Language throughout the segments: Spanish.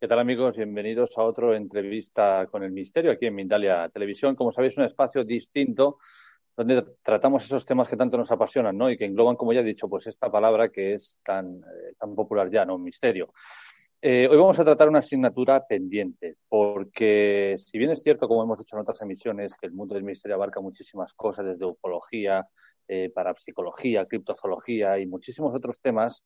¿Qué tal amigos? Bienvenidos a otro entrevista con el misterio aquí en Mindalia Televisión. Como sabéis, un espacio distinto donde tratamos esos temas que tanto nos apasionan, ¿no? Y que engloban, como ya he dicho, pues esta palabra que es tan, eh, tan popular ya, ¿no? Misterio. Eh, hoy vamos a tratar una asignatura pendiente, porque si bien es cierto, como hemos dicho en otras emisiones, que el mundo del misterio abarca muchísimas cosas, desde ufología, eh, parapsicología, criptozoología y muchísimos otros temas,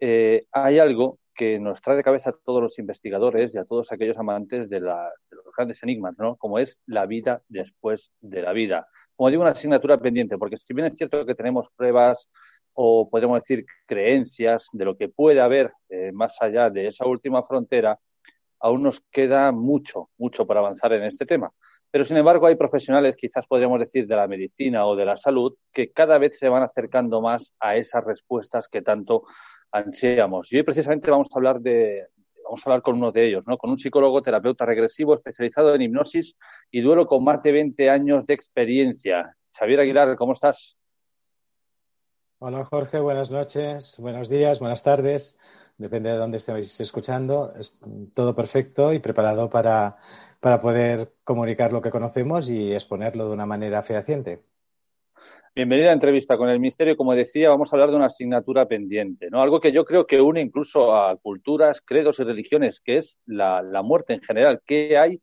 hay algo que nos trae de cabeza a todos los investigadores y a todos aquellos amantes de, los grandes enigmas, ¿no? Como es la vida después de la vida. Como digo, una asignatura pendiente, porque si bien es cierto que tenemos pruebas o podemos decir creencias de lo que puede haber eh, más allá de esa última frontera, aún nos queda mucho, mucho para avanzar en este tema. Pero sin embargo hay profesionales, quizás podríamos decir de la medicina o de la salud, que cada vez se van acercando más a esas respuestas que tanto ansiamos. Y hoy precisamente vamos a hablar de, vamos a hablar con uno de ellos, ¿no? Con un psicólogo terapeuta regresivo especializado en hipnosis y duelo con más de 20 años de experiencia. Xavier Aguilar, ¿cómo estás? Hola Jorge, buenas noches, buenos días, buenas tardes. Depende de dónde estéis escuchando. Es todo perfecto y preparado para, para poder comunicar lo que conocemos y exponerlo de una manera fehaciente. Bienvenida a entrevista con el misterio. Como decía, vamos a hablar de una asignatura pendiente, ¿no? Algo que yo creo que une incluso a culturas, credos y religiones, que es la, muerte en general. ¿Qué hay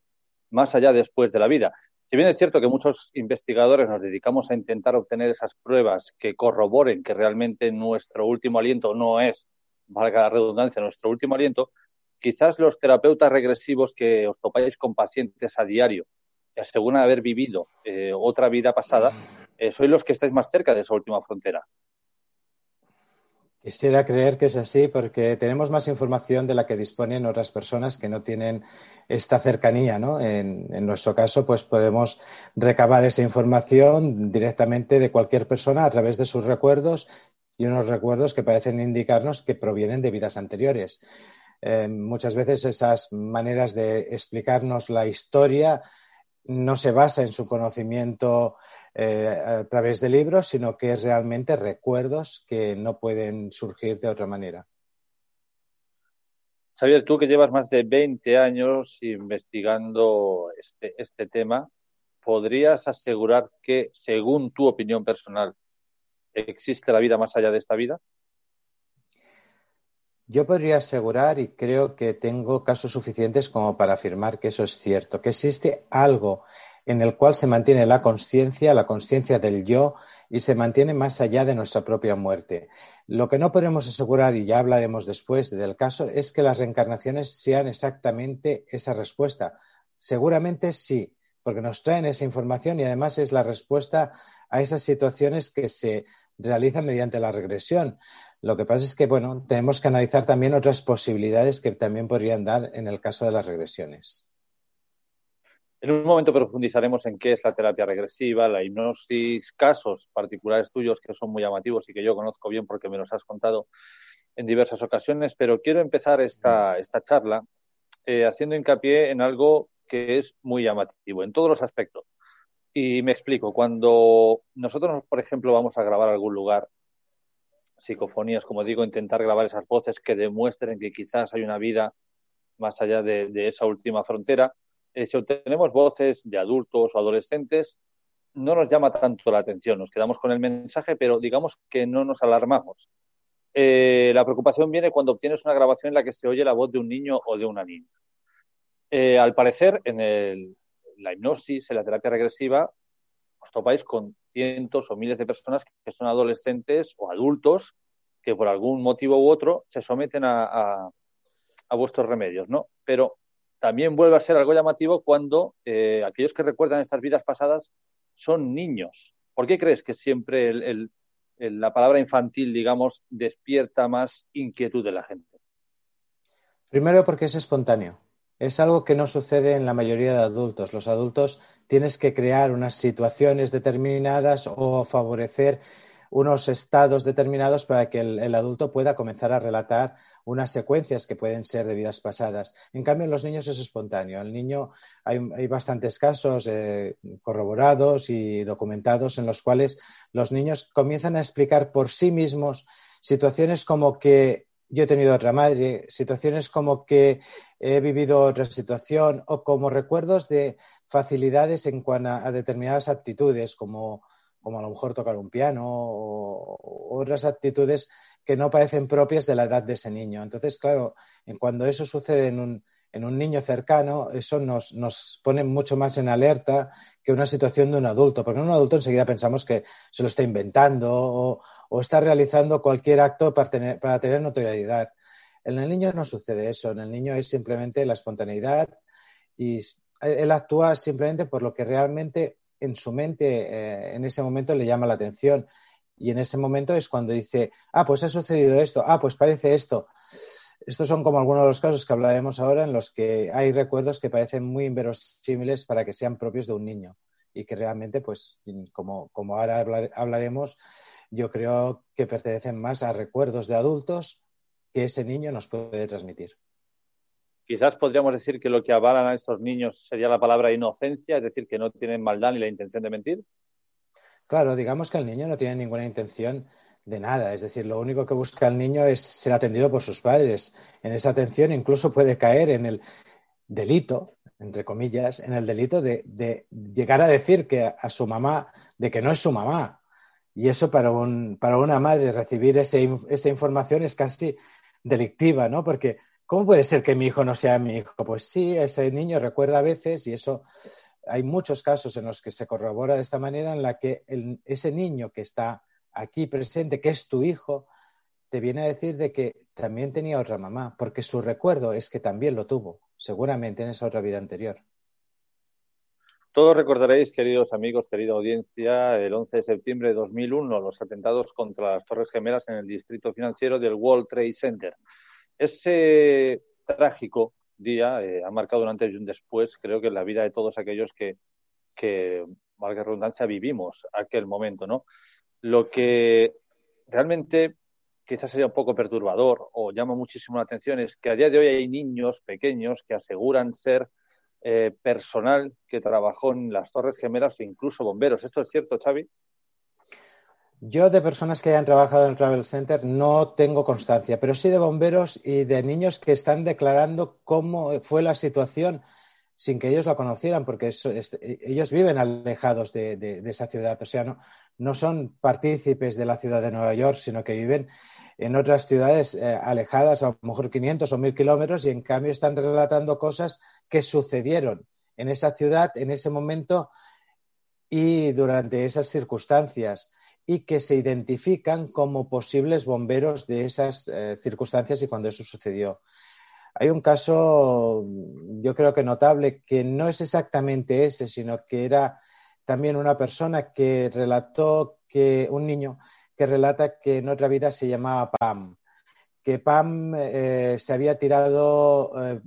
más allá después de la vida? Si bien es cierto que muchos investigadores nos dedicamos a intentar obtener esas pruebas que corroboren que realmente nuestro último aliento no es, valga la redundancia, nuestro último aliento, quizás los terapeutas regresivos que os topáis con pacientes a diario, que aseguran haber vivido eh, otra vida pasada, eh, sois los que estáis más cerca de esa última frontera. Quisiera creer que es así porque tenemos más información de la que disponen otras personas que no tienen esta cercanía, ¿no? En, nuestro caso, pues podemos recabar esa información directamente de cualquier persona a través de sus recuerdos y unos recuerdos que parecen indicarnos que provienen de vidas anteriores. Eh, muchas veces esas maneras de explicarnos la historia no se basa en su conocimiento eh, a través de libros, sino que es realmente recuerdos que no pueden surgir de otra manera. Xavier, tú que llevas más de 20 años investigando este, este tema, ¿podrías asegurar que, según tu opinión personal, existe la vida más allá de esta vida? Yo podría asegurar, y creo que tengo casos suficientes como para afirmar que eso es cierto, que existe algo en el cual se mantiene la conciencia, la conciencia del yo, y se mantiene más allá de nuestra propia muerte. Lo que no podemos asegurar, y ya hablaremos después del caso, es que las reencarnaciones sean exactamente esa respuesta. Seguramente sí, porque nos traen esa información y además es la respuesta a esas situaciones que se realizan mediante la regresión. Lo que pasa es que, bueno, tenemos que analizar también otras posibilidades que también podrían dar en el caso de las regresiones. En un momento profundizaremos en qué es la terapia regresiva, la hipnosis, casos particulares tuyos que son muy llamativos y que yo conozco bien porque me los has contado en diversas ocasiones, pero quiero empezar esta, esta charla eh, haciendo hincapié en algo que es muy llamativo en todos los aspectos. Y me explico, cuando nosotros, por ejemplo, vamos a grabar algún lugar, psicofonías, como digo, intentar grabar esas voces que demuestren que quizás hay una vida más allá de esa última frontera, eh, si obtenemos voces de adultos o adolescentes, no nos llama tanto la atención. Nos quedamos con el mensaje, pero digamos que no nos alarmamos. Eh, la preocupación viene cuando obtienes una grabación en la que se oye la voz de un niño o de una niña. Eh, al parecer, en la hipnosis, en la terapia regresiva, os topáis con cientos o miles de personas que son adolescentes o adultos que por algún motivo u otro se someten a, vuestros remedios, ¿no? Pero también vuelve a ser algo llamativo cuando eh, aquellos que recuerdan estas vidas pasadas son niños. ¿Por qué crees que siempre la palabra infantil, digamos, despierta más inquietud de la gente? Primero porque es espontáneo. Es algo que no sucede en la mayoría de adultos. Los adultos tienes que crear unas situaciones determinadas o favorecer unos estados determinados para que el, adulto pueda comenzar a relatar unas secuencias que pueden ser de vidas pasadas. En cambio, en los niños es espontáneo. El niño, hay, bastantes casos eh, corroborados y documentados en los cuales los niños comienzan a explicar por sí mismos situaciones como que yo he tenido otra madre, situaciones como que he vivido otra situación o como recuerdos de facilidades en cuanto a, determinadas actitudes, como, como, a lo mejor tocar un piano o, otras actitudes que no parecen propias de la edad de ese niño. Entonces, claro, cuando eso sucede en un, en un niño cercano, eso nos, nos, pone mucho más en alerta que una situación de un adulto, porque en un adulto enseguida pensamos que se lo está inventando o, o está realizando cualquier acto para tener, para tener notoriedad. En el niño no sucede eso, en el niño es simplemente la espontaneidad y él actúa simplemente por lo que realmente en su mente eh, en ese momento le llama la atención. Y en ese momento es cuando dice, ah, pues ha sucedido esto, ah, pues parece esto. Estos son como algunos de los casos que hablaremos ahora en los que hay recuerdos que parecen muy inverosímiles para que sean propios de un niño y que realmente, pues, como, como ahora hablaremos, yo creo que pertenecen más a recuerdos de adultos que ese niño nos puede transmitir. Quizás podríamos decir que lo que avalan a estos niños sería la palabra inocencia, es decir, que no tienen maldad ni la intención de mentir. Claro, digamos que el niño no tiene ninguna intención de nada, es decir, lo único que busca el niño es ser atendido por sus padres. En esa atención incluso puede caer en el delito, entre comillas, en el delito de, llegar a decir que a su mamá, de que no es su mamá, y eso para, un, para una madre recibir ese, esa información es casi delictiva, ¿no? Porque ¿cómo puede ser que mi hijo no sea mi hijo? Pues sí, ese niño recuerda a veces y eso hay muchos casos en los que se corrobora de esta manera en la que ese niño que está aquí presente, que es tu hijo, te viene a decir de que también tenía otra mamá, porque su recuerdo es que también lo tuvo, seguramente en esa otra vida anterior. Todos recordaréis, queridos amigos, querida audiencia, el 11 de septiembre de 2001, los atentados contra las Torres Gemelas en el distrito financiero del World Trade Center. Ese trágico día eh, ha marcado un antes y un después, creo que en la vida de todos aquellos que, que, valga redundancia, vivimos aquel momento, ¿no? Lo que realmente quizás sería un poco perturbador o llama muchísimo la atención es que a día de hoy hay niños pequeños que aseguran ser eh, personal que trabajó en las Torres Gemelas o incluso bomberos. ¿Esto es cierto, Xavi? Yo de personas que hayan trabajado en el Travel Center no tengo constancia, pero sí de bomberos y de niños que están declarando cómo fue la situación sin que ellos la conocieran, porque ellos viven alejados de, esa ciudad, o sea, no, no, son partícipes de la ciudad de Nueva York, sino que viven en otras ciudades eh, alejadas, a lo mejor 500 o 1000 kilómetros, y en cambio están relatando cosas que sucedieron en esa ciudad, en ese momento y durante esas circunstancias y que se identifican como posibles bomberos de esas eh, circunstancias y cuando eso sucedió. Hay un caso, yo creo que notable, que no es exactamente ese, sino que era también una persona que relató que, un niño que relata que en otra vida se llamaba Pam que Pam eh, se había tirado eh,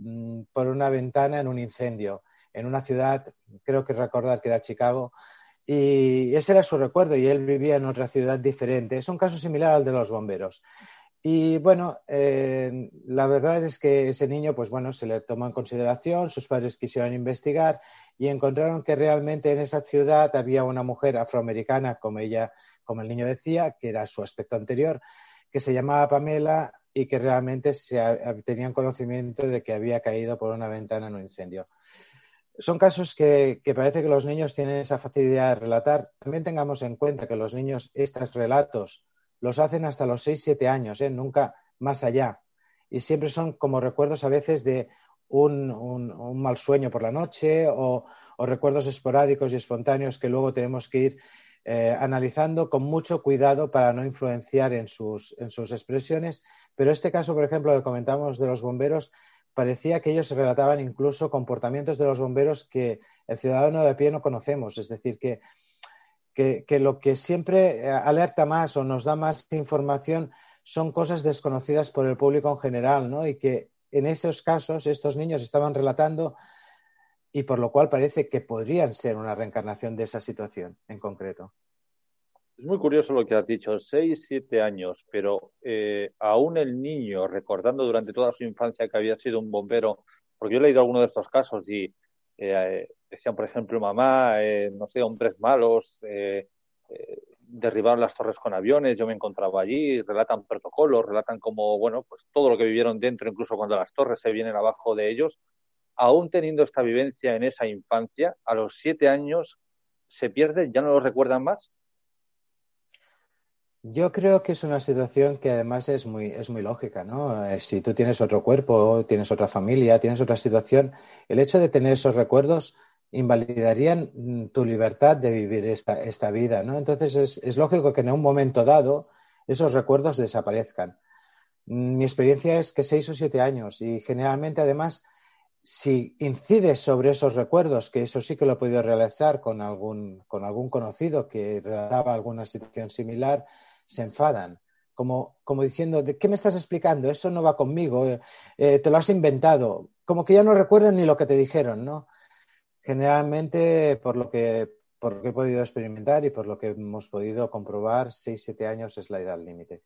por una ventana en un incendio en una ciudad, creo que recordar que era Chicago, y ese era su recuerdo y él vivía en otra ciudad diferente. Es un caso similar al de los bomberos. Y bueno, eh, la verdad es que ese niño, pues bueno, se le tomó en consideración, sus padres quisieron investigar y encontraron que realmente en esa ciudad había una mujer afroamericana, como ella, como el niño decía, que era su aspecto anterior, que se llamaba Pamela y que realmente se, tenían conocimiento de que había caído por una ventana en un incendio. Son casos que, parece que los niños tienen esa facilidad de relatar. También tengamos en cuenta que los niños estos relatos los hacen hasta los 6-7 años, ¿eh? nunca más allá. Y siempre son como recuerdos a veces de un, mal sueño por la noche o, recuerdos esporádicos y espontáneos que luego tenemos que ir eh, analizando con mucho cuidado para no influenciar en sus, en sus expresiones. Pero este caso, por ejemplo, que comentamos de los bomberos, parecía que ellos relataban incluso comportamientos de los bomberos que el ciudadano de a pie no conocemos. Es decir, que, que, lo que siempre eh, alerta más o nos da más información son cosas desconocidas por el público en general, ¿no? Y que en esos casos estos niños estaban relatando y por lo cual parece que podrían ser una reencarnación de esa situación en concreto. Es muy curioso lo que has dicho, seis, siete años, pero eh, aún el niño recordando durante toda su infancia que había sido un bombero, porque yo he leído algunos de estos casos y eh, decían, por ejemplo, mamá, eh, no sé, hombres malos, derribaron las torres con aviones, yo me encontraba allí, relatan protocolos, relatan como, bueno, pues todo lo que vivieron dentro, incluso cuando las torres se vienen abajo de ellos, aún teniendo esta vivencia en esa infancia, a los siete años se pierde, ya no lo recuerdan más. Yo creo que es una situación que además es muy, es muy lógica, ¿no? Eh, si tú tienes otro cuerpo, tienes otra familia, tienes otra situación, el hecho de tener esos recuerdos invalidarían mm, tu libertad de vivir esta, esta vida, ¿no? Entonces es, es, lógico que en un momento dado esos recuerdos desaparezcan. Mm, mi experiencia es que seis o siete años y generalmente además si incides sobre esos recuerdos, que eso sí que lo he podido realizar con algún, con algún conocido que relataba alguna situación similar, se enfadan. Como, como diciendo, ¿de qué me estás explicando? Eso no va conmigo, eh, eh, te lo has inventado. Como que ya no recuerdan ni lo que te dijeron, ¿no? Generalmente, por lo que, por lo que he podido experimentar y por lo que hemos podido comprobar, 6-7 años es la edad límite.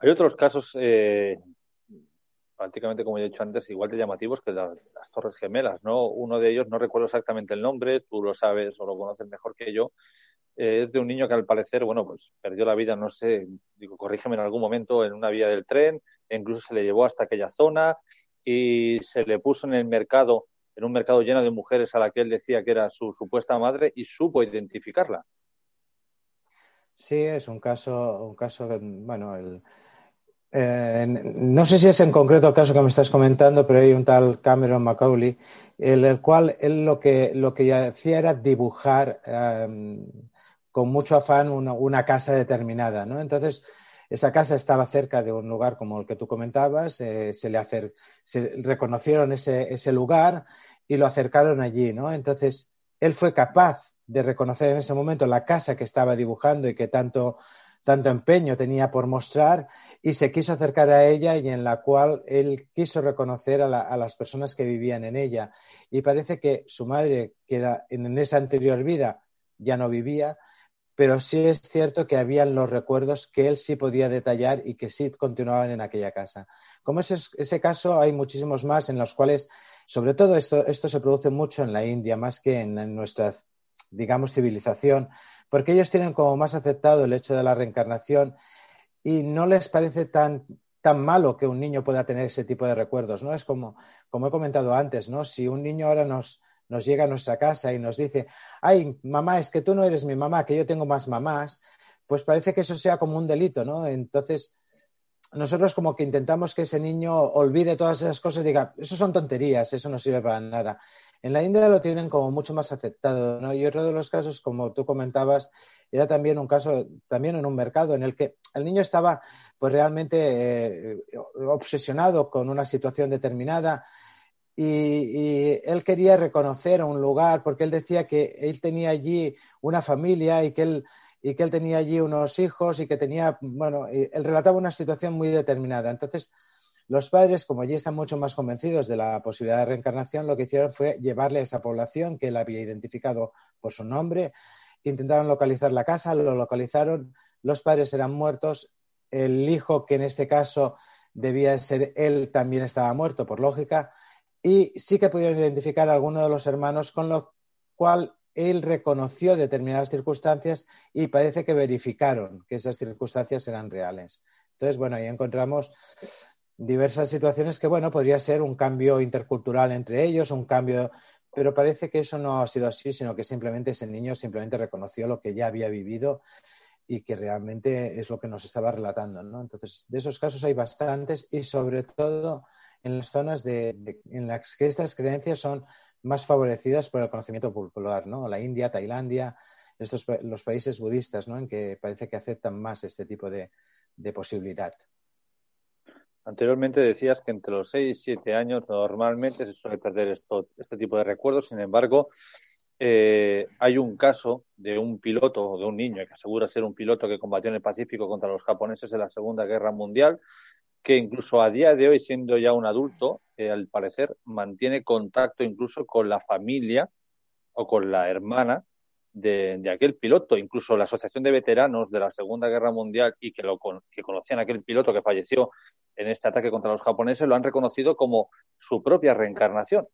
Hay otros casos, eh, prácticamente como he dicho antes, igual de llamativos que las Torres Gemelas, ¿no? Uno de ellos, no recuerdo exactamente el nombre, tú lo sabes o lo conoces mejor que yo, es de un niño que al parecer, bueno, pues perdió la vida, no sé, digo, corrígeme en algún momento, en una vía del tren, e incluso se le llevó hasta aquella zona y se le puso en el mercado en un mercado lleno de mujeres a la que él decía que era su supuesta madre y supo identificarla. Sí, es un caso, un caso bueno, el, eh, no sé si es en concreto el caso que me estás comentando, pero hay un tal Cameron Macaulay, en el cual él lo que, lo que hacía era dibujar em, con mucho afán una, casa determinada, ¿no? Entonces, esa casa estaba cerca de un lugar como el que tú comentabas, eh, se le se reconocieron ese, ese lugar y lo acercaron allí, ¿no? Entonces, él fue capaz de reconocer en ese momento la casa que estaba dibujando y que tanto, tanto empeño tenía por mostrar y se quiso acercar a ella y en la cual él quiso reconocer a, a las personas que vivían en ella. Y parece que su madre, que en esa anterior vida, ya no vivía, pero sí es cierto que habían los recuerdos que él sí podía detallar y que sí continuaban en aquella casa. Como ese, ese caso, hay muchísimos más en los cuales, sobre todo esto, esto se produce mucho en la India, más que en, nuestra, digamos, civilización, porque ellos tienen como más aceptado el hecho de la reencarnación y no les parece tan, tan malo que un niño pueda tener ese tipo de recuerdos, ¿no? Es como, como he comentado antes, ¿no? Si un niño ahora nos, nos llega a nuestra casa y nos dice, ay, mamá, es que tú no eres mi mamá, que yo tengo más mamás, pues parece que eso sea como un delito, ¿no? Entonces, nosotros como que intentamos que ese niño olvide todas esas cosas y diga, eso son tonterías, eso no sirve para nada. En la India lo tienen como mucho más aceptado, ¿no? Y otro de los casos, como tú comentabas, era también un caso, también en un mercado en el que el niño estaba pues realmente eh, obsesionado con una situación determinada, y, él quería reconocer un lugar porque él decía que él tenía allí una familia y que él, y que él tenía allí unos hijos y que tenía, bueno, él relataba una situación muy determinada. Entonces, los padres, como allí están mucho más convencidos de la posibilidad de reencarnación, lo que hicieron fue llevarle a esa población que él había identificado por su nombre, intentaron localizar la casa, lo localizaron, los padres eran muertos, el hijo, que en este caso debía ser él, también estaba muerto, por lógica, y sí que pudieron identificar a alguno de los hermanos, con lo cual él reconoció determinadas circunstancias y parece que verificaron que esas circunstancias eran reales. Entonces, bueno, ahí encontramos diversas situaciones que, bueno, podría ser un cambio intercultural entre ellos, un cambio pero parece que eso no ha sido así, sino que simplemente ese niño simplemente reconoció lo que ya había vivido y que realmente es lo que nos estaba relatando. ¿no? Entonces, de esos casos hay bastantes y sobre todo en las zonas de, en las que estas creencias son más favorecidas por el conocimiento popular, ¿no? La India, Tailandia, estos, los países budistas, ¿no? En que parece que aceptan más este tipo de, posibilidad. Anteriormente decías que entre los 6 y 7 años normalmente se suele perder esto, este tipo de recuerdos. Sin embargo, eh, hay un caso de un piloto o de un niño que asegura ser un piloto que combatió en el Pacífico contra los japoneses en la Segunda Guerra Mundial, que incluso a día de hoy, siendo ya un adulto, eh, al parecer mantiene contacto incluso con la familia o con la hermana de, aquel piloto. Incluso la Asociación de Veteranos de la Segunda Guerra Mundial y que, lo, que conocían aquel piloto que falleció en este ataque contra los japoneses lo han reconocido como su propia reencarnación.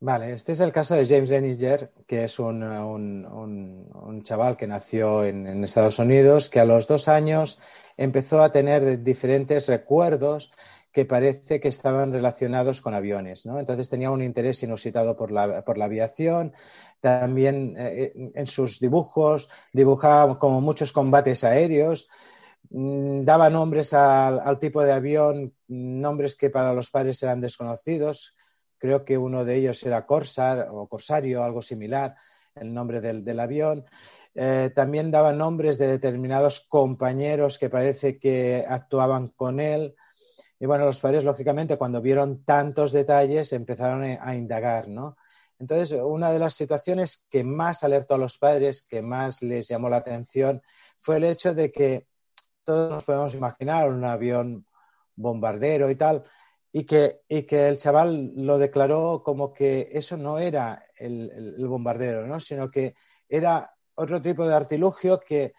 Vale, este es el caso de James Denninger, que es un, un, chaval que nació en, Estados Unidos, que a los dos años empezó a tener diferentes recuerdos que parece que estaban relacionados con aviones, ¿no? Entonces tenía un interés inusitado por la, por la aviación. También eh, en sus dibujos dibujaba como muchos combates aéreos. Mm, daba nombres al tipo de avión, nombres que para los padres eran desconocidos creo que uno de ellos era Corsar o Corsario, algo similar, el nombre del, avión. Eh, también daba nombres de determinados compañeros que parece que actuaban con él. Y bueno, los padres, lógicamente, cuando vieron tantos detalles, empezaron a indagar, ¿no? Entonces, una de las situaciones que más alertó a los padres, que más les llamó la atención, fue el hecho de que todos nos podemos imaginar un avión bombardero y tal, y que, y que el chaval lo declaró como que eso no era el, bombardero, ¿no? sino que era otro tipo de artilugio que,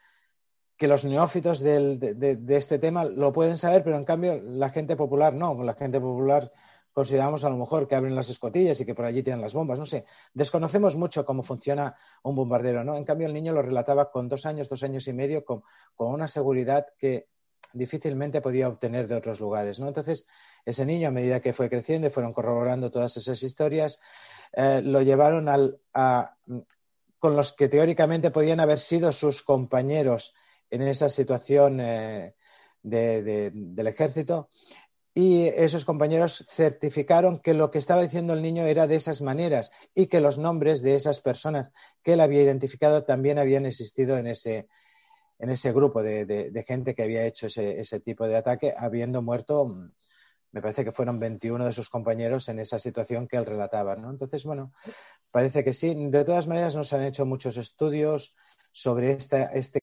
que los neófitos del, de, este tema lo pueden saber, pero en cambio la gente popular no. La gente popular consideramos a lo mejor que abren las escotillas y que por allí tienen las bombas, no sé. Desconocemos mucho cómo funciona un bombardero, ¿no? En cambio el niño lo relataba con dos años, dos años y medio, con, con una seguridad que difícilmente podía obtener de otros lugares, ¿no? Entonces, ese niño, a medida que fue creciendo y fueron corroborando todas esas historias, eh, lo llevaron al, a, con los que teóricamente podían haber sido sus compañeros en esa situación eh, del ejército. Y esos compañeros certificaron que lo que estaba diciendo el niño era de esas maneras y que los nombres de esas personas que él había identificado también habían existido en ese, en ese grupo de, gente que había hecho ese, ese, tipo de ataque, habiendo muerto, mm, me parece que fueron 21 de sus compañeros en esa situación que él relataba. ¿no? Entonces, bueno, parece que sí. De todas maneras, nos han hecho muchos estudios sobre esta, este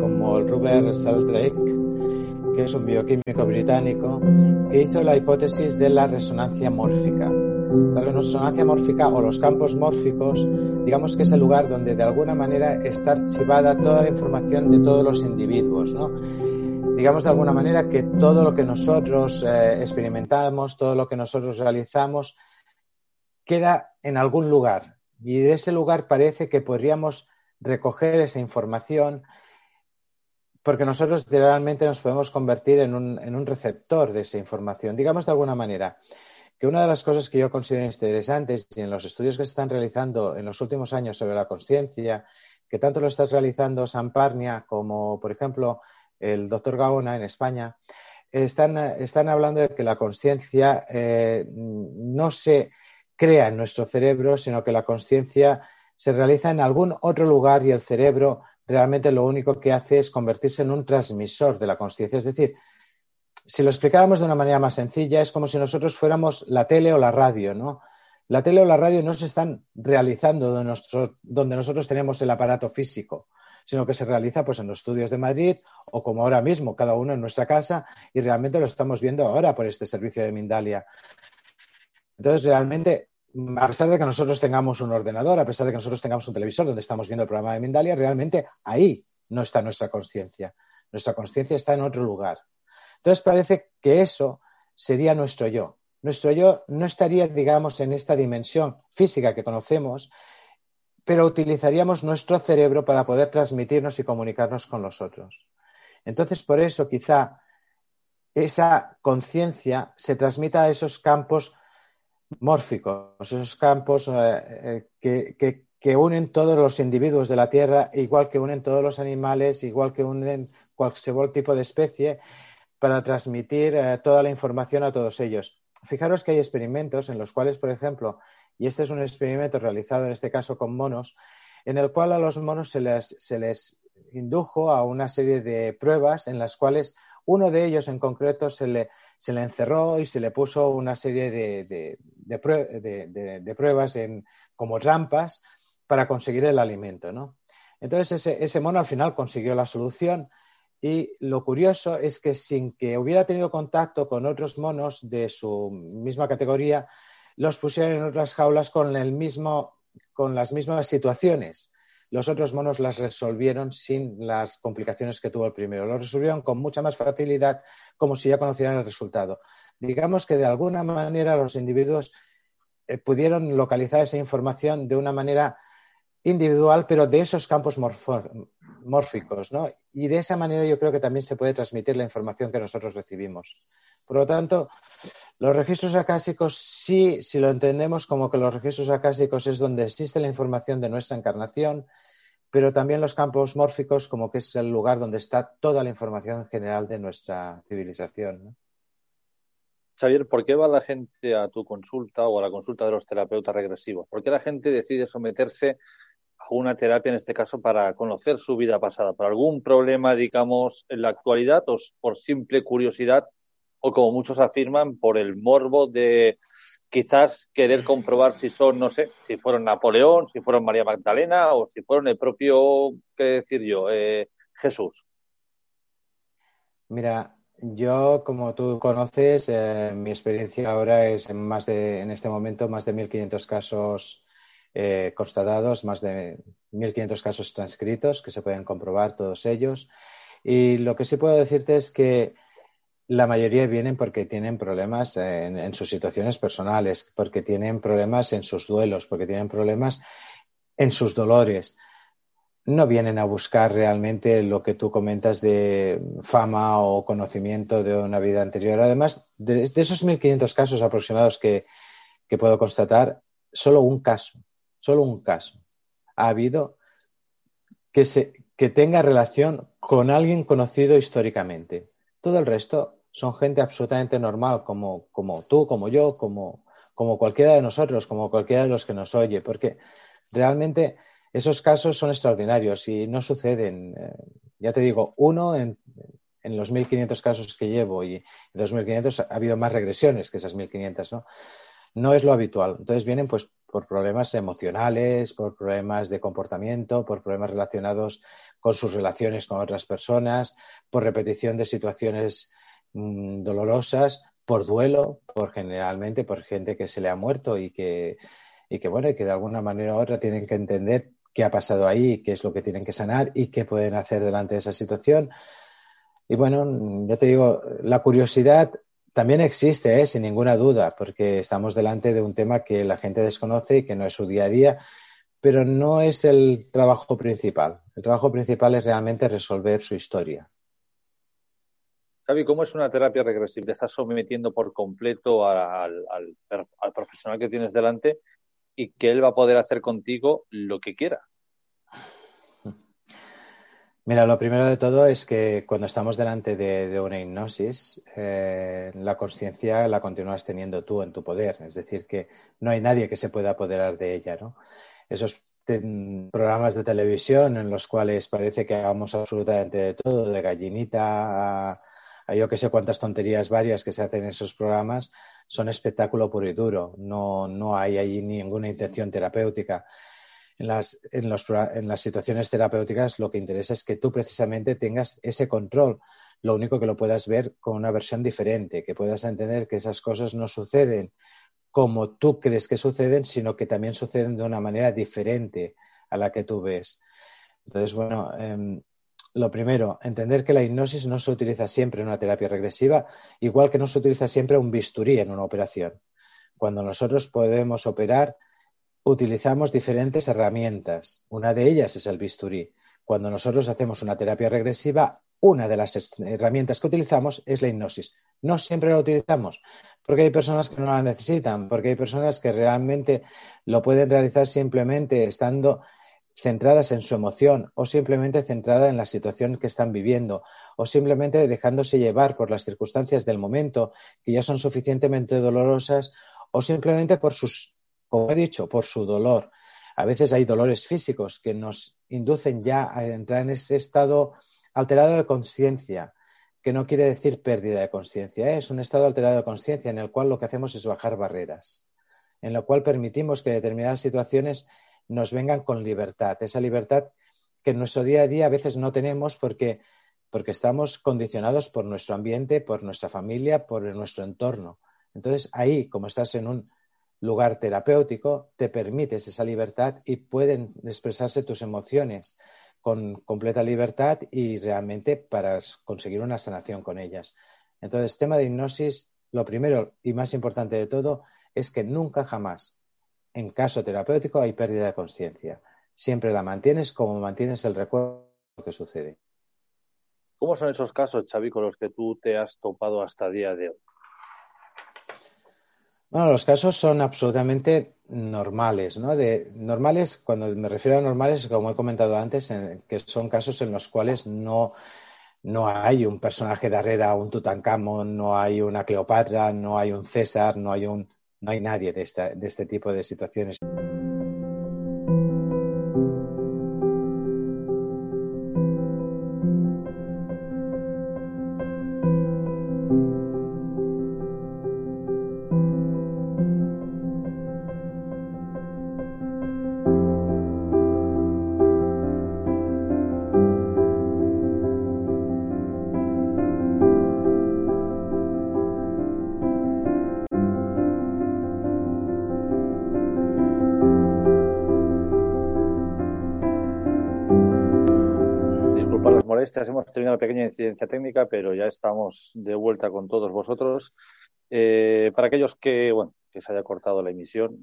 como el Robert Sheldrake, que es un bioquímico británico, que hizo la hipótesis de la resonancia mórfica. La resonancia mórfica o los campos mórficos, digamos que es el lugar donde de alguna manera está archivada toda la información de todos los individuos, ¿no? Digamos de alguna manera que todo lo que nosotros eh, experimentamos, todo lo que nosotros realizamos, queda en algún lugar. Y de ese lugar parece que podríamos recoger esa información porque nosotros realmente nos podemos convertir en un, en un receptor de esa información, digamos de alguna manera que una de las cosas que yo considero interesantes y en los estudios que se están realizando en los últimos años sobre la conciencia, que tanto lo está realizando Samparnia como, por ejemplo, el doctor Gaona en España, están, hablando de que la conciencia eh, no se crea en nuestro cerebro, sino que la conciencia se realiza en algún otro lugar y el cerebro realmente lo único que hace es convertirse en un transmisor de la conciencia. Es decir, si lo explicáramos de una manera más sencilla, es como si nosotros fuéramos la tele o la radio, ¿no? La tele o la radio no se están realizando donde, nosotros tenemos el aparato físico, sino que se realiza pues en los estudios de Madrid o como ahora mismo, cada uno en nuestra casa, y realmente lo estamos viendo ahora por este servicio de Mindalia. Entonces, realmente, a pesar de que nosotros tengamos un ordenador, a pesar de que nosotros tengamos un televisor donde estamos viendo el programa de Mindalia, realmente ahí no está nuestra conciencia. Nuestra conciencia está en otro lugar. Entonces parece que eso sería nuestro yo. Nuestro yo no estaría, digamos, en esta dimensión física que conocemos, pero utilizaríamos nuestro cerebro para poder transmitirnos y comunicarnos con los otros. Entonces, por eso quizá esa conciencia se transmita a esos campos mórficos, esos campos eh, eh, que, unen todos los individuos de la Tierra, igual que unen todos los animales, igual que unen cualquier tipo de especie, para transmitir eh, toda la información a todos ellos. Fijaros que hay experimentos en los cuales, por ejemplo, y este es un experimento realizado en este caso con monos, en el cual a los monos se les, se les indujo a una serie de pruebas en las cuales uno de ellos en concreto se le, se le encerró y se le puso una serie de, de, pruebas en, como rampas para conseguir el alimento. ¿no? Entonces ese, ese mono al final consiguió la solución y lo curioso es que sin que hubiera tenido contacto con otros monos de su misma categoría, los pusieron en otras jaulas con, el mismo, con las mismas situaciones los otros monos las resolvieron sin las complicaciones que tuvo el primero. Lo resolvieron con mucha más facilidad, como si ya conocieran el resultado. Digamos que de alguna manera los individuos eh, pudieron localizar esa información de una manera individual, pero de esos campos mórficos, ¿no? Y de esa manera yo creo que también se puede transmitir la información que nosotros recibimos. Por lo tanto, los registros acásicos sí, si lo entendemos como que los registros acásicos es donde existe la información de nuestra encarnación, pero también los campos mórficos como que es el lugar donde está toda la información general de nuestra civilización. Xavier, ¿por qué va la gente a tu consulta o a la consulta de los terapeutas regresivos? ¿Por qué la gente decide someterse una terapia, en este caso, para conocer su vida pasada? ¿Por algún problema, digamos, en la actualidad o por simple curiosidad o como muchos afirman, por el morbo de quizás querer comprobar si son, no sé, si fueron Napoleón, si fueron María Magdalena o si fueron el propio, ¿qué decir yo?, eh, Jesús. Mira, yo, como tú conoces, eh, mi experiencia ahora es en, más de, en este momento más de 1.500 casos eh, constatados, más de 1.500 casos transcritos que se pueden comprobar todos ellos. Y lo que sí puedo decirte es que la mayoría vienen porque tienen problemas en, sus situaciones personales, porque tienen problemas en sus duelos, porque tienen problemas en sus dolores. No vienen a buscar realmente lo que tú comentas de fama o conocimiento de una vida anterior. Además, de, esos 1.500 casos aproximados que, que puedo constatar, solo un caso, solo un caso ha habido que, se, que tenga relación con alguien conocido históricamente. Todo el resto son gente absolutamente normal, como, como tú, como yo, como, como cualquiera de nosotros, como cualquiera de los que nos oye, porque realmente esos casos son extraordinarios y no suceden. Eh, ya te digo, uno en, en los 1.500 casos que llevo y de 2.500 ha habido más regresiones que esas 1.500, ¿no? No es lo habitual. Entonces vienen pues por problemas emocionales, por problemas de comportamiento, por problemas relacionados con sus relaciones con otras personas, por repetición de situaciones Mm, dolorosas por duelo, por generalmente por gente que se le ha muerto y que, y que bueno, y que de alguna manera u otra tienen que entender qué ha pasado ahí, qué es lo que tienen que sanar y qué pueden hacer delante de esa situación. Y bueno, yo te digo, la curiosidad también existe, ¿eh? sin ninguna duda, porque estamos delante de un tema que la gente desconoce y que no es su día a día, pero no es el trabajo principal. El trabajo principal es realmente resolver su historia. Xavi, ¿cómo es una terapia regresiva? Te estás sometiendo por completo al, profesional que tienes delante y que él va a poder hacer contigo lo que quiera. Mira, lo primero de todo es que cuando estamos delante de, una hipnosis, eh, la conciencia la continúas teniendo tú en tu poder. Es decir, que no hay nadie que se pueda apoderar de ella, ¿no? Esos programas de televisión en los cuales parece que hagamos absolutamente de todo, de gallinita a, yo que sé cuántas tonterías varias que se hacen en esos programas, son espectáculo puro y duro. No, no hay ahí ninguna intención terapéutica. En las, en, en las situaciones terapéuticas lo que interesa es que tú precisamente tengas ese control. Lo único que lo puedas ver con una versión diferente, que puedas entender que esas cosas no suceden como tú crees que suceden, sino que también suceden de una manera diferente a la que tú ves. Entonces, bueno, eh, lo primero, entender que la hipnosis no se utiliza siempre en una terapia regresiva, igual que no se utiliza siempre un bisturí en una operación. Cuando nosotros podemos operar, utilizamos diferentes herramientas. Una de ellas es el bisturí. Cuando nosotros hacemos una terapia regresiva, una de las herramientas que utilizamos es la hipnosis. No siempre la utilizamos, porque hay personas que no la necesitan, porque hay personas que realmente lo pueden realizar simplemente estando centradas en su emoción o simplemente centrada en la situación que están viviendo o simplemente dejándose llevar por las circunstancias del momento que ya son suficientemente dolorosas o simplemente por sus, como he dicho, por su dolor. A veces hay dolores físicos que nos inducen ya a entrar en ese estado alterado de conciencia, que no quiere decir pérdida de conciencia, es un estado alterado de conciencia en el cual lo que hacemos es bajar barreras, en lo cual permitimos que determinadas situaciones nos vengan con libertad, esa libertad que en nuestro día a día a veces no tenemos porque, porque estamos condicionados por nuestro ambiente, por nuestra familia, por nuestro entorno. Entonces ahí, como estás en un lugar terapéutico, te permites esa libertad y pueden expresarse tus emociones con completa libertad y realmente para conseguir una sanación con ellas. Entonces, tema de hipnosis, lo primero y más importante de todo es que nunca jamás en caso terapéutico hay pérdida de conciencia. Siempre la mantienes como mantienes el recuerdo de lo que sucede. ¿Cómo son esos casos, Xavi, con los que tú te has topado hasta día de hoy? Bueno, los casos son absolutamente normales, ¿no? De, normales, cuando me refiero a normales, como he comentado antes, que son casos en los cuales no, no hay un personaje de Herrera, un Tutankamón, no hay una Cleopatra, no hay un César, no hay un no hay nadie de, esta, de este tipo de situaciones. Tenido una pequeña incidencia técnica, pero ya estamos de vuelta con todos vosotros. Eh, para aquellos que, bueno, que se haya cortado la emisión,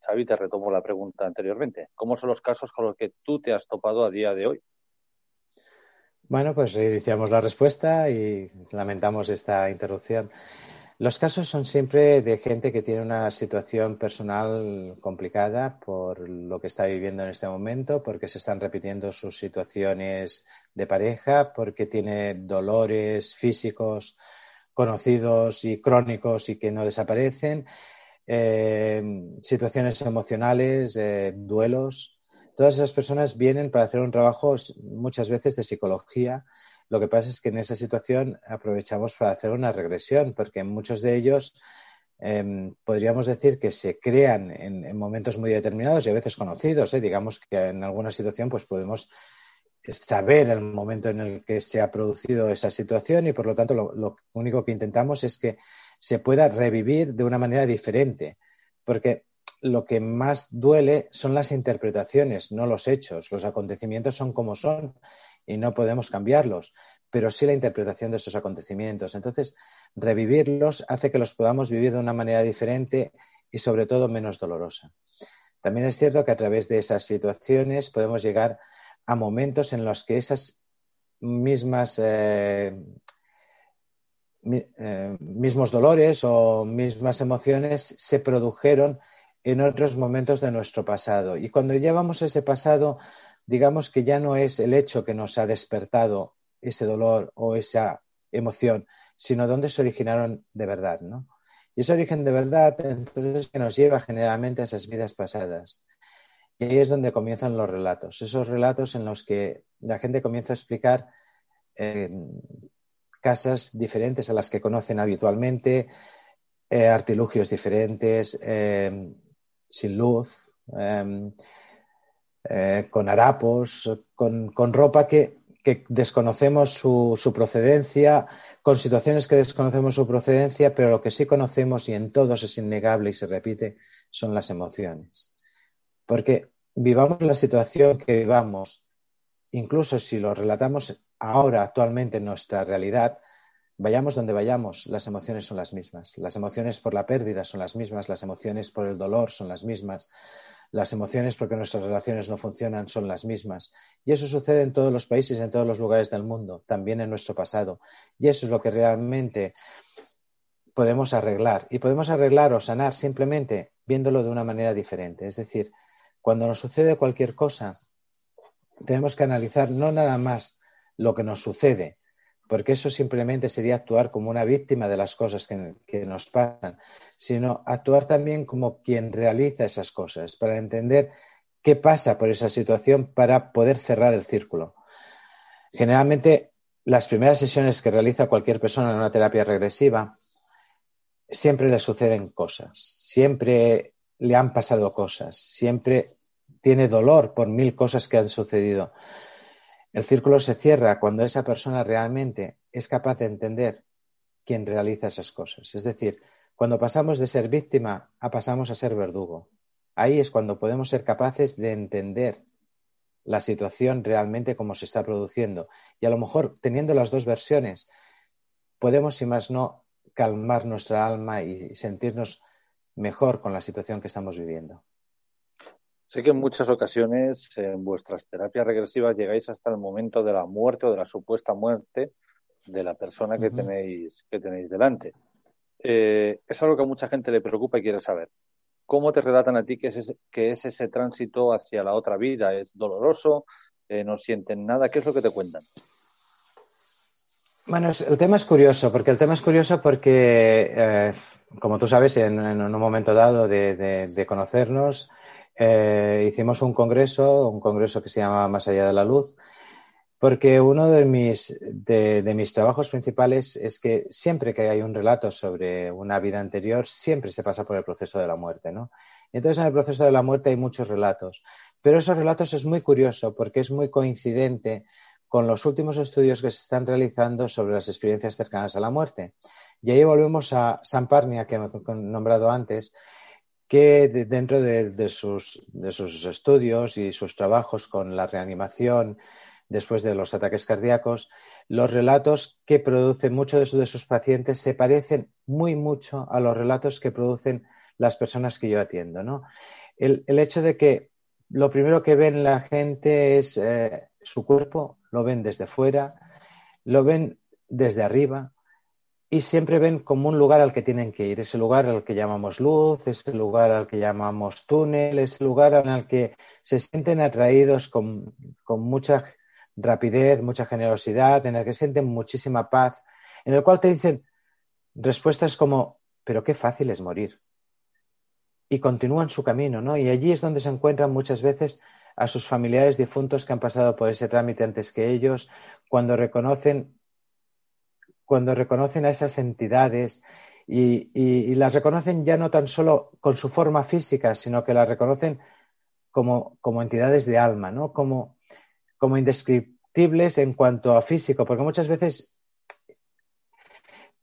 Xavi, te retomo la pregunta anteriormente. ¿Cómo son los casos con los que tú te has topado a día de hoy? Bueno, pues reiniciamos la respuesta y lamentamos esta interrupción. Los casos son siempre de gente que tiene una situación personal complicada por lo que está viviendo en este momento, porque se están repitiendo sus situaciones de pareja, porque tiene dolores físicos conocidos y crónicos y que no desaparecen, eh, situaciones emocionales, eh, duelos. Todas esas personas vienen para hacer un trabajo muchas veces de psicología lo que pasa es que en esa situación aprovechamos para hacer una regresión, porque muchos de ellos em, podríamos decir que se crean en, momentos muy determinados y a veces conocidos. ¿eh? Digamos que en alguna situación pues podemos saber el momento en el que se ha producido esa situación y por lo tanto lo, lo único que intentamos es que se pueda revivir de una manera diferente, porque lo que más duele son las interpretaciones, no los hechos. Los acontecimientos son como son y no podemos cambiarlos, pero sí la interpretación de esos acontecimientos. Entonces, revivirlos hace que los podamos vivir de una manera diferente y sobre todo menos dolorosa. También es cierto que a través de esas situaciones podemos llegar a momentos en los que esas mismas eh, eh, mismos dolores o mismas emociones se produjeron en otros momentos de nuestro pasado. Y cuando llevamos ese pasado digamos que ya no es el hecho que nos ha despertado ese dolor o esa emoción, sino dónde se originaron de verdad, ¿no? Y ese origen de verdad, entonces, que nos lleva generalmente a esas vidas pasadas. Y ahí es donde comienzan los relatos, esos relatos en los que la gente comienza a explicar eh, casas diferentes a las que conocen habitualmente, eh, artilugios diferentes, eh, sin luz, eh, con harapos, con, ropa que, desconocemos su, su, procedencia, con situaciones que desconocemos su procedencia, pero lo que sí conocemos y en todos es innegable y se repite son las emociones. Porque vivamos la situación que vivamos, incluso si lo relatamos ahora, actualmente en nuestra realidad, vayamos donde vayamos, las emociones son las mismas. Las emociones por la pérdida son las mismas, las emociones por el dolor son las mismas, las emociones porque nuestras relaciones no funcionan son las mismas. Y eso sucede en todos los países, en todos los lugares del mundo, también en nuestro pasado. Y eso es lo que realmente podemos arreglar. Y podemos arreglar o sanar simplemente viéndolo de una manera diferente. Es decir, cuando nos sucede cualquier cosa, tenemos que analizar no nada más lo que nos sucede, porque eso simplemente sería actuar como una víctima de las cosas que, nos pasan, sino actuar también como quien realiza esas cosas, para entender qué pasa por esa situación para poder cerrar el círculo. Generalmente, las primeras sesiones que realiza cualquier persona en una terapia regresiva, siempre le suceden cosas, siempre le han pasado cosas, siempre tiene dolor por mil cosas que han sucedido. El círculo se cierra cuando esa persona realmente es capaz de entender quién realiza esas cosas. Es decir, cuando pasamos de ser víctima a pasamos a ser verdugo. Ahí es cuando podemos ser capaces de entender la situación realmente como se está produciendo. Y a lo mejor, teniendo las dos versiones, podemos, si más no, calmar nuestra alma y sentirnos mejor con la situación que estamos viviendo. Sé que en muchas ocasiones en vuestras terapias regresivas llegáis hasta el momento de la muerte o de la supuesta muerte de la persona que, tenéis, que tenéis delante. Eh, es algo que a mucha gente le preocupa y quiere saber. ¿Cómo te relatan a ti que es ese, que es ese tránsito hacia la otra vida? ¿Es doloroso? Eh, ¿No sienten nada? ¿Qué es lo que te cuentan? Bueno, el tema es curioso, porque el tema es curioso porque, eh, como tú sabes, en, un momento dado de conocernos, eh, hicimos un congreso, un congreso que se llama Más allá de la luz, porque uno de mis, de, mis trabajos principales es que siempre que hay un relato sobre una vida anterior, siempre se pasa por el proceso de la muerte, ¿no? entonces en el proceso de la muerte hay muchos relatos, pero esos relatos es muy curioso porque es muy coincidente con los últimos estudios que se están realizando sobre las experiencias cercanas a la muerte. Y ahí volvemos a Samparnia, que hemos nombrado antes, que dentro de, sus, estudios y sus trabajos con la reanimación después de los ataques cardíacos, los relatos que producen muchos de sus pacientes se parecen muy mucho a los relatos que producen las personas que yo atiendo. ¿no? El, hecho de que lo primero que ven la gente es eh, su cuerpo, lo ven desde fuera, lo ven desde arriba, y siempre ven como un lugar al que tienen que ir, ese lugar al que llamamos luz, ese lugar al que llamamos túnel, ese lugar en el que se sienten atraídos con, mucha rapidez, mucha generosidad, en el que sienten muchísima paz, en el cual te dicen respuestas como, pero qué fácil es morir. Y continúan su camino, ¿no? Y allí es donde se encuentran muchas veces a sus familiares difuntos que han pasado por ese trámite antes que ellos, cuando reconocen cuando reconocen a esas entidades y, las reconocen ya no tan solo con su forma física, sino que las reconocen como, entidades de alma, ¿no? Como, como indescriptibles en cuanto a físico, porque muchas veces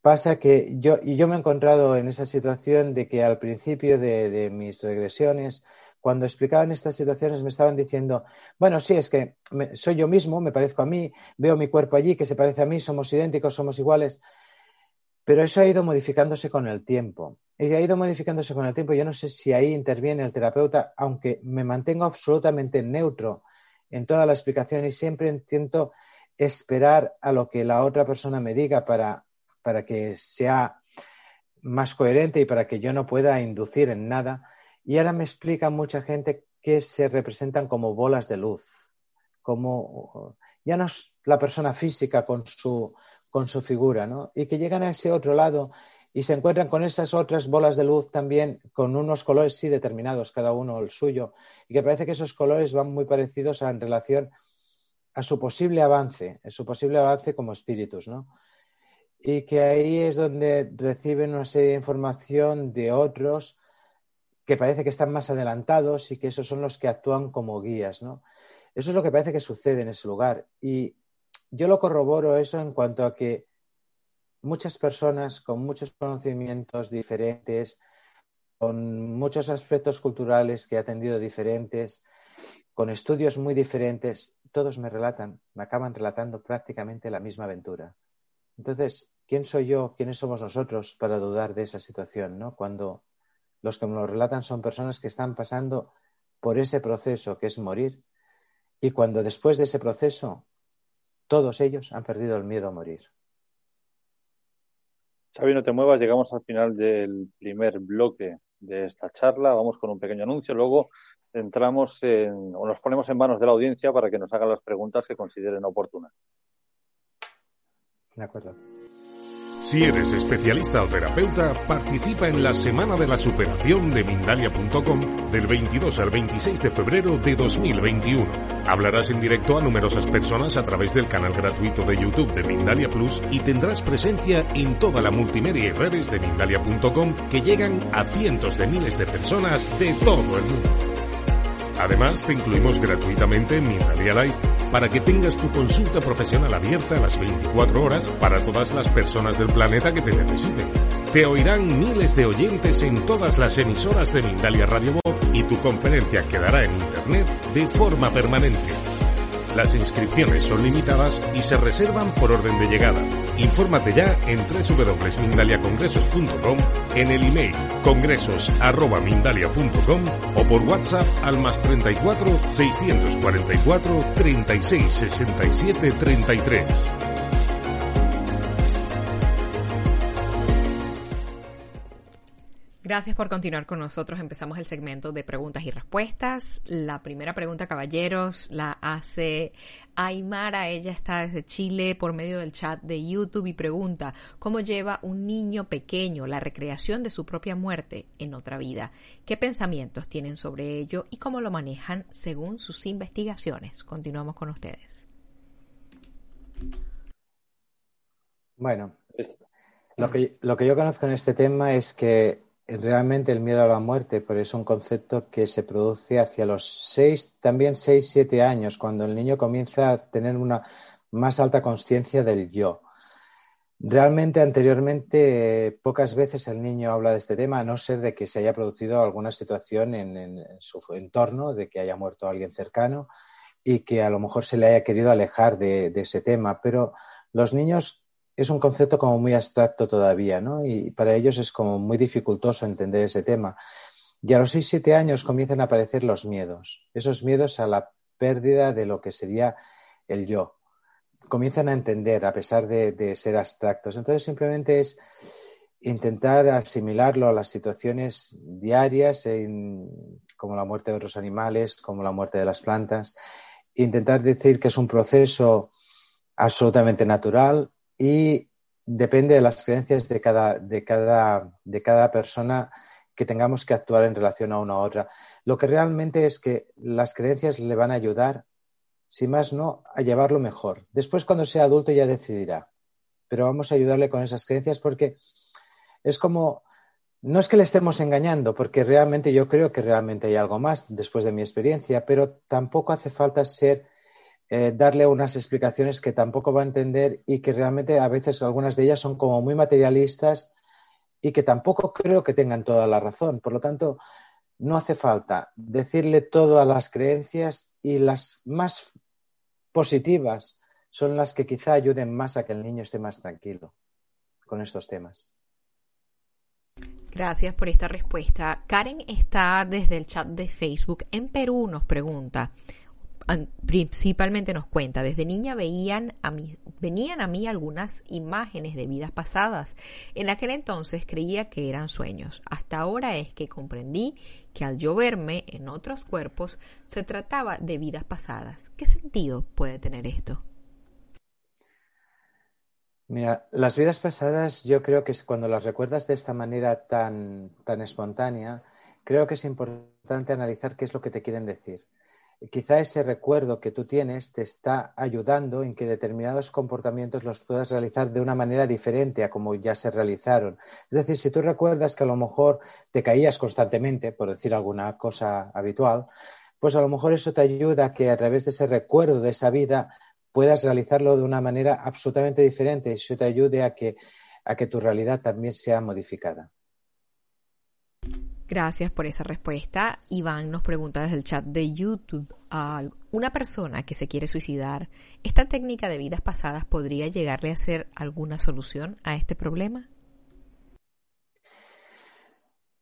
pasa que yo, y yo me he encontrado en esa situación de que al principio de mis regresiones, cuando explicaban estas situaciones me estaban diciendo, bueno, sí, es que soy yo mismo, me parezco a mí, veo mi cuerpo allí que se parece a mí, somos idénticos, somos iguales. Pero eso ha ido modificándose con el tiempo. Y ha ido modificándose con el tiempo. Yo no sé si ahí interviene el terapeuta, aunque me mantengo absolutamente neutro en toda la explicación y siempre intento esperar a lo que la otra persona me diga para, para que sea más coherente y para que yo no pueda inducir en nada y ahora me explica mucha gente que se representan como bolas de luz, como ya no es la persona física con su, con su figura, ¿no? Y que llegan a ese otro lado y se encuentran con esas otras bolas de luz también con unos colores sí determinados, cada uno el suyo, y que parece que esos colores van muy parecidos en relación a su posible avance, a su posible avance como espíritus, ¿no? Y que ahí es donde reciben una serie de información de otros que parece que están más adelantados y que esos son los que actúan como guías, ¿no? Eso es lo que parece que sucede en ese lugar. Y yo lo corroboro eso en cuanto a que muchas personas con muchos conocimientos diferentes, con muchos aspectos culturales que he atendido diferentes, con estudios muy diferentes, todos me relatan, me acaban relatando prácticamente la misma aventura. Entonces, ¿quién soy yo? ¿Quiénes somos nosotros para dudar de esa situación? ¿no? Cuando los que me lo relatan son personas que están pasando por ese proceso que es morir y cuando después de ese proceso todos ellos han perdido el miedo a morir. Xavi, no te muevas, llegamos al final del primer bloque de esta charla, vamos con un pequeño anuncio, luego entramos en, o nos ponemos en manos de la audiencia para que nos hagan las preguntas que consideren oportunas. De acuerdo. Si eres especialista o terapeuta, participa en la Semana de la Superación de Mindalia.com del 22 al 26 de febrero de 2021. Hablarás en directo a numerosas personas a través del canal gratuito de YouTube de Mindalia Plus y tendrás presencia en toda la multimedia y redes de Mindalia.com que llegan a cientos de miles de personas de todo el mundo. Además, te incluimos gratuitamente en Mindalia Live para que tengas tu consulta profesional abierta a las 24 horas para todas las personas del planeta que te necesiten. Te oirán miles de oyentes en todas las emisoras de Mindalia Radio Voz y tu conferencia quedará en Internet de forma permanente. Las inscripciones son limitadas y se reservan por orden de llegada. Infórmate ya en www.mindaliacongresos.com, en el email congresos.mindalia.com o por WhatsApp al más 34 644 36 67 33. Gracias por continuar con nosotros. Empezamos el segmento de preguntas y respuestas. La primera pregunta, caballeros, la hace Aymara. Ella está desde Chile por medio del chat de YouTube y pregunta, ¿cómo lleva un niño pequeño la recreación de su propia muerte en otra vida? ¿Qué pensamientos tienen sobre ello y cómo lo manejan según sus investigaciones? Continuamos con ustedes. Bueno, lo que, lo que yo conozco en este tema es que realmente el miedo a la muerte, pero es un concepto que se produce hacia los seis, también seis, siete años, cuando el niño comienza a tener una más alta conciencia del yo. Realmente, anteriormente, pocas veces el niño habla de este tema, a no ser de que se haya producido alguna situación en, su entorno, de que haya muerto alguien cercano y que a lo mejor se le haya querido alejar de ese tema. Pero los niños es un concepto como muy abstracto todavía, ¿no? Y para ellos es como muy dificultoso entender ese tema. Y a los 6-7 años comienzan a aparecer los miedos, esos miedos a la pérdida de lo que sería el yo. Comienzan a entender a pesar de, ser abstractos. Entonces simplemente es intentar asimilarlo a las situaciones diarias, como la muerte de otros animales, como la muerte de las plantas. Intentar decir que es un proceso absolutamente natural, y depende de las creencias de cada, de cada, de cada persona que tengamos que actuar en relación a una u otra. Lo que realmente es que las creencias le van a ayudar, si más no, a llevarlo mejor. Después, cuando sea adulto, ya decidirá. Pero vamos a ayudarle con esas creencias porque es como, no es que le estemos engañando, porque realmente yo creo que realmente hay algo más después de mi experiencia, pero tampoco hace falta ser eh, darle unas explicaciones que tampoco va a entender y que realmente a veces algunas de ellas son como muy materialistas y que tampoco creo que tengan toda la razón. Por lo tanto, no hace falta decirle todas las creencias y las más positivas son las que quizá ayuden más a que el niño esté más tranquilo con estos temas. Gracias por esta respuesta. Karen está desde el chat de Facebook en Perú, nos pregunta, principalmente nos cuenta, desde niña veían a mí, venían a mí algunas imágenes de vidas pasadas. En aquel entonces creía que eran sueños. Hasta ahora es que comprendí que al yo verme en otros cuerpos se trataba de vidas pasadas. ¿Qué sentido puede tener esto? Mira, las vidas pasadas yo creo que cuando las recuerdas de esta manera tan, tan espontánea, creo que es importante analizar qué es lo que te quieren decir quizá ese recuerdo que tú tienes te está ayudando en que determinados comportamientos los puedas realizar de una manera diferente a como ya se realizaron. Es decir, si tú recuerdas que a lo mejor te caías constantemente, por decir alguna cosa habitual, pues a lo mejor eso te ayuda a que a través de ese recuerdo de esa vida puedas realizarlo de una manera absolutamente diferente y eso te ayude a que, a que tu realidad también sea modificada. Gracias por esa respuesta. Iván nos pregunta desde el chat de YouTube a una persona que se quiere suicidar, ¿esta técnica de vidas pasadas podría llegarle a ser alguna solución a este problema?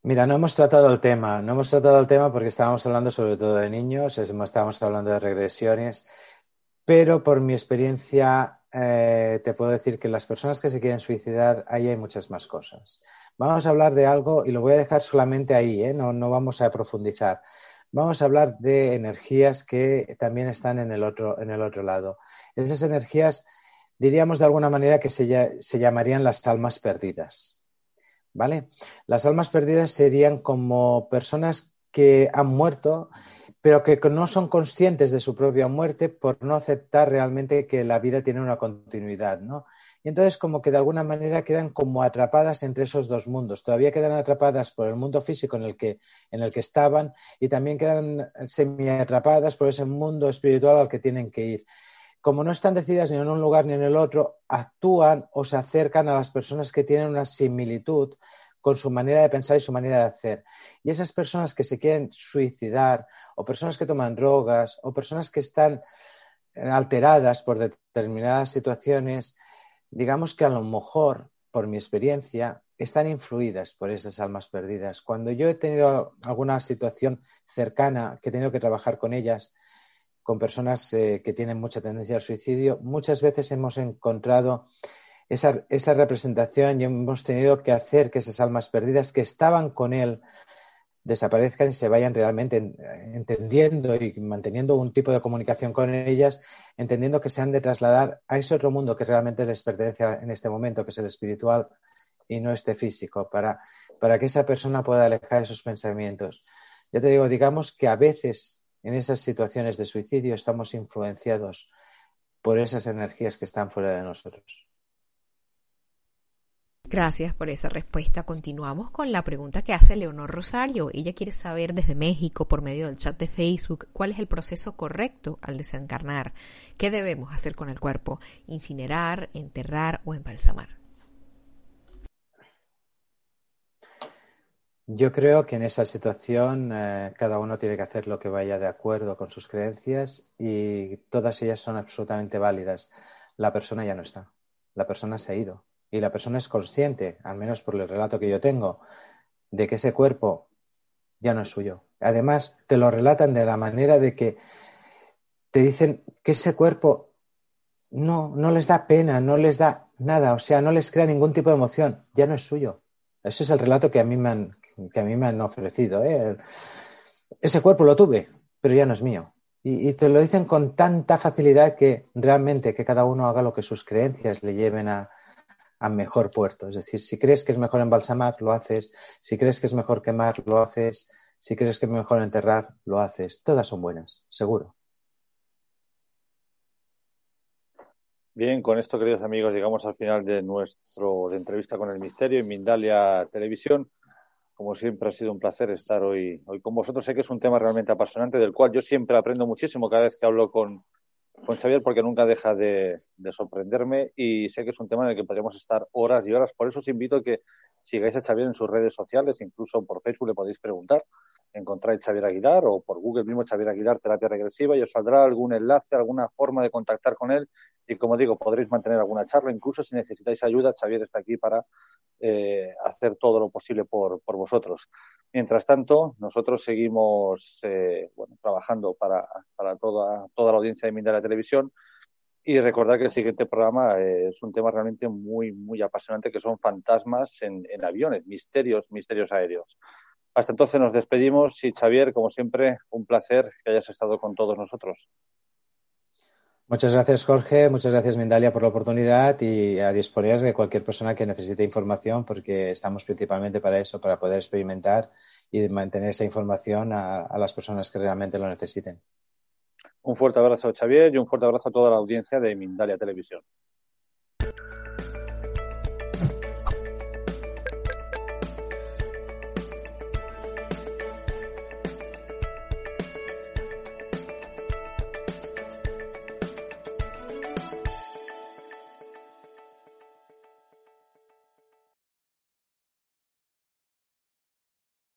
Mira, no hemos tratado el tema, no hemos tratado el tema porque estábamos hablando sobre todo de niños, estábamos hablando de regresiones, pero por mi experiencia eh, te puedo decir que las personas que se quieren suicidar, ahí hay muchas más cosas. Vamos a hablar de algo y lo voy a dejar solamente ahí, ¿eh? no, no vamos a profundizar. Vamos a hablar de energías que también están en el otro, en el otro lado. Esas energías, diríamos de alguna manera que se, se llamarían las almas perdidas. ¿vale? Las almas perdidas serían como personas que han muerto, pero que no son conscientes de su propia muerte por no aceptar realmente que la vida tiene una continuidad, ¿no? Y entonces como que de alguna manera quedan como atrapadas entre esos dos mundos. Todavía quedan atrapadas por el mundo físico en el que, en el que estaban y también quedan semi atrapadas por ese mundo espiritual al que tienen que ir como no están decididas ni en un lugar ni en el otro, actúan o se acercan a las personas que tienen una similitud con su manera de pensar y su manera de hacer. Y esas personas que se quieren suicidar, o personas que toman drogas, o personas que están alteradas por determinadas situaciones, digamos que a lo mejor, por mi experiencia, están influidas por esas almas perdidas. Cuando yo he tenido alguna situación cercana que he tenido que trabajar con ellas, con personas eh, que tienen mucha tendencia al suicidio, muchas veces hemos encontrado esa, esa, representación y hemos tenido que hacer que esas almas perdidas que estaban con él desaparezcan y se vayan realmente entendiendo y manteniendo un tipo de comunicación con ellas, entendiendo que se han de trasladar a ese otro mundo que realmente les pertenece en este momento, que es el espiritual y no este físico, para, para que esa persona pueda alejar esos pensamientos. Ya te digo, digamos que a veces en esas situaciones de suicidio estamos influenciados por esas energías que están fuera de nosotros. Gracias por esa respuesta. Continuamos con la pregunta que hace Leonor Rosario. Ella quiere saber desde México, por medio del chat de Facebook, cuál es el proceso correcto al desencarnar. ¿Qué debemos hacer con el cuerpo? ¿Incinerar, enterrar o embalsamar? Yo creo que en esa situación eh, cada uno tiene que hacer lo que vaya de acuerdo con sus creencias y todas ellas son absolutamente válidas. La persona ya no está, la persona se ha ido y la persona es consciente, al menos por el relato que yo tengo, de que ese cuerpo ya no es suyo. Además, te lo relatan de la manera de que te dicen que ese cuerpo no, no les da pena, no les da nada, o sea, no les crea ningún tipo de emoción, ya no es suyo. Ese es el relato que a mí me han, que a mí me han ofrecido. ¿eh? Ese cuerpo lo tuve, pero ya no es mío. Y, te lo dicen con tanta facilidad que realmente que cada uno haga lo que sus creencias le lleven a, a mejor puerto. Es decir, si crees que es mejor embalsamar, lo haces. Si crees que es mejor quemar, lo haces. Si crees que es mejor enterrar, lo haces. Todas son buenas, seguro. Bien, con esto, queridos amigos, llegamos al final de nuestro de entrevista con el misterio en Mindalia Televisión. Como siempre ha sido un placer estar hoy, hoy con vosotros. Sé que es un tema realmente apasionante del cual yo siempre aprendo muchísimo cada vez que hablo con, con Xavier porque nunca deja de, de, sorprenderme y sé que es un tema en el que podríamos estar horas y horas. Por eso os invito a que sigáis a Xavier en sus redes sociales, incluso por Facebook le podéis preguntar. Encontráis Xavier Aguilar o por Google mismo Xavier Aguilar Terapia Regresiva y os saldrá algún enlace, alguna forma de contactar con él y como digo, podréis mantener alguna charla. Incluso si necesitáis ayuda, Xavier está aquí para eh, hacer todo lo posible por, por, vosotros. Mientras tanto, nosotros seguimos eh, bueno, trabajando para, para toda, toda la audiencia de Mindera Televisión y recordar que el siguiente programa eh, es un tema realmente muy, muy apasionante que son fantasmas en, aviones, misterios, misterios aéreos. Hasta entonces nos despedimos y Xavier, como siempre, un placer que hayas estado con todos nosotros. Muchas gracias, Jorge. Muchas gracias, Mindalia, por la oportunidad y a disponer de cualquier persona que necesite información, porque estamos principalmente para eso, para poder experimentar y mantener esa información a las personas que realmente lo necesiten. Un fuerte abrazo, Xavier, y un fuerte abrazo a toda la audiencia de Mindalia Televisión.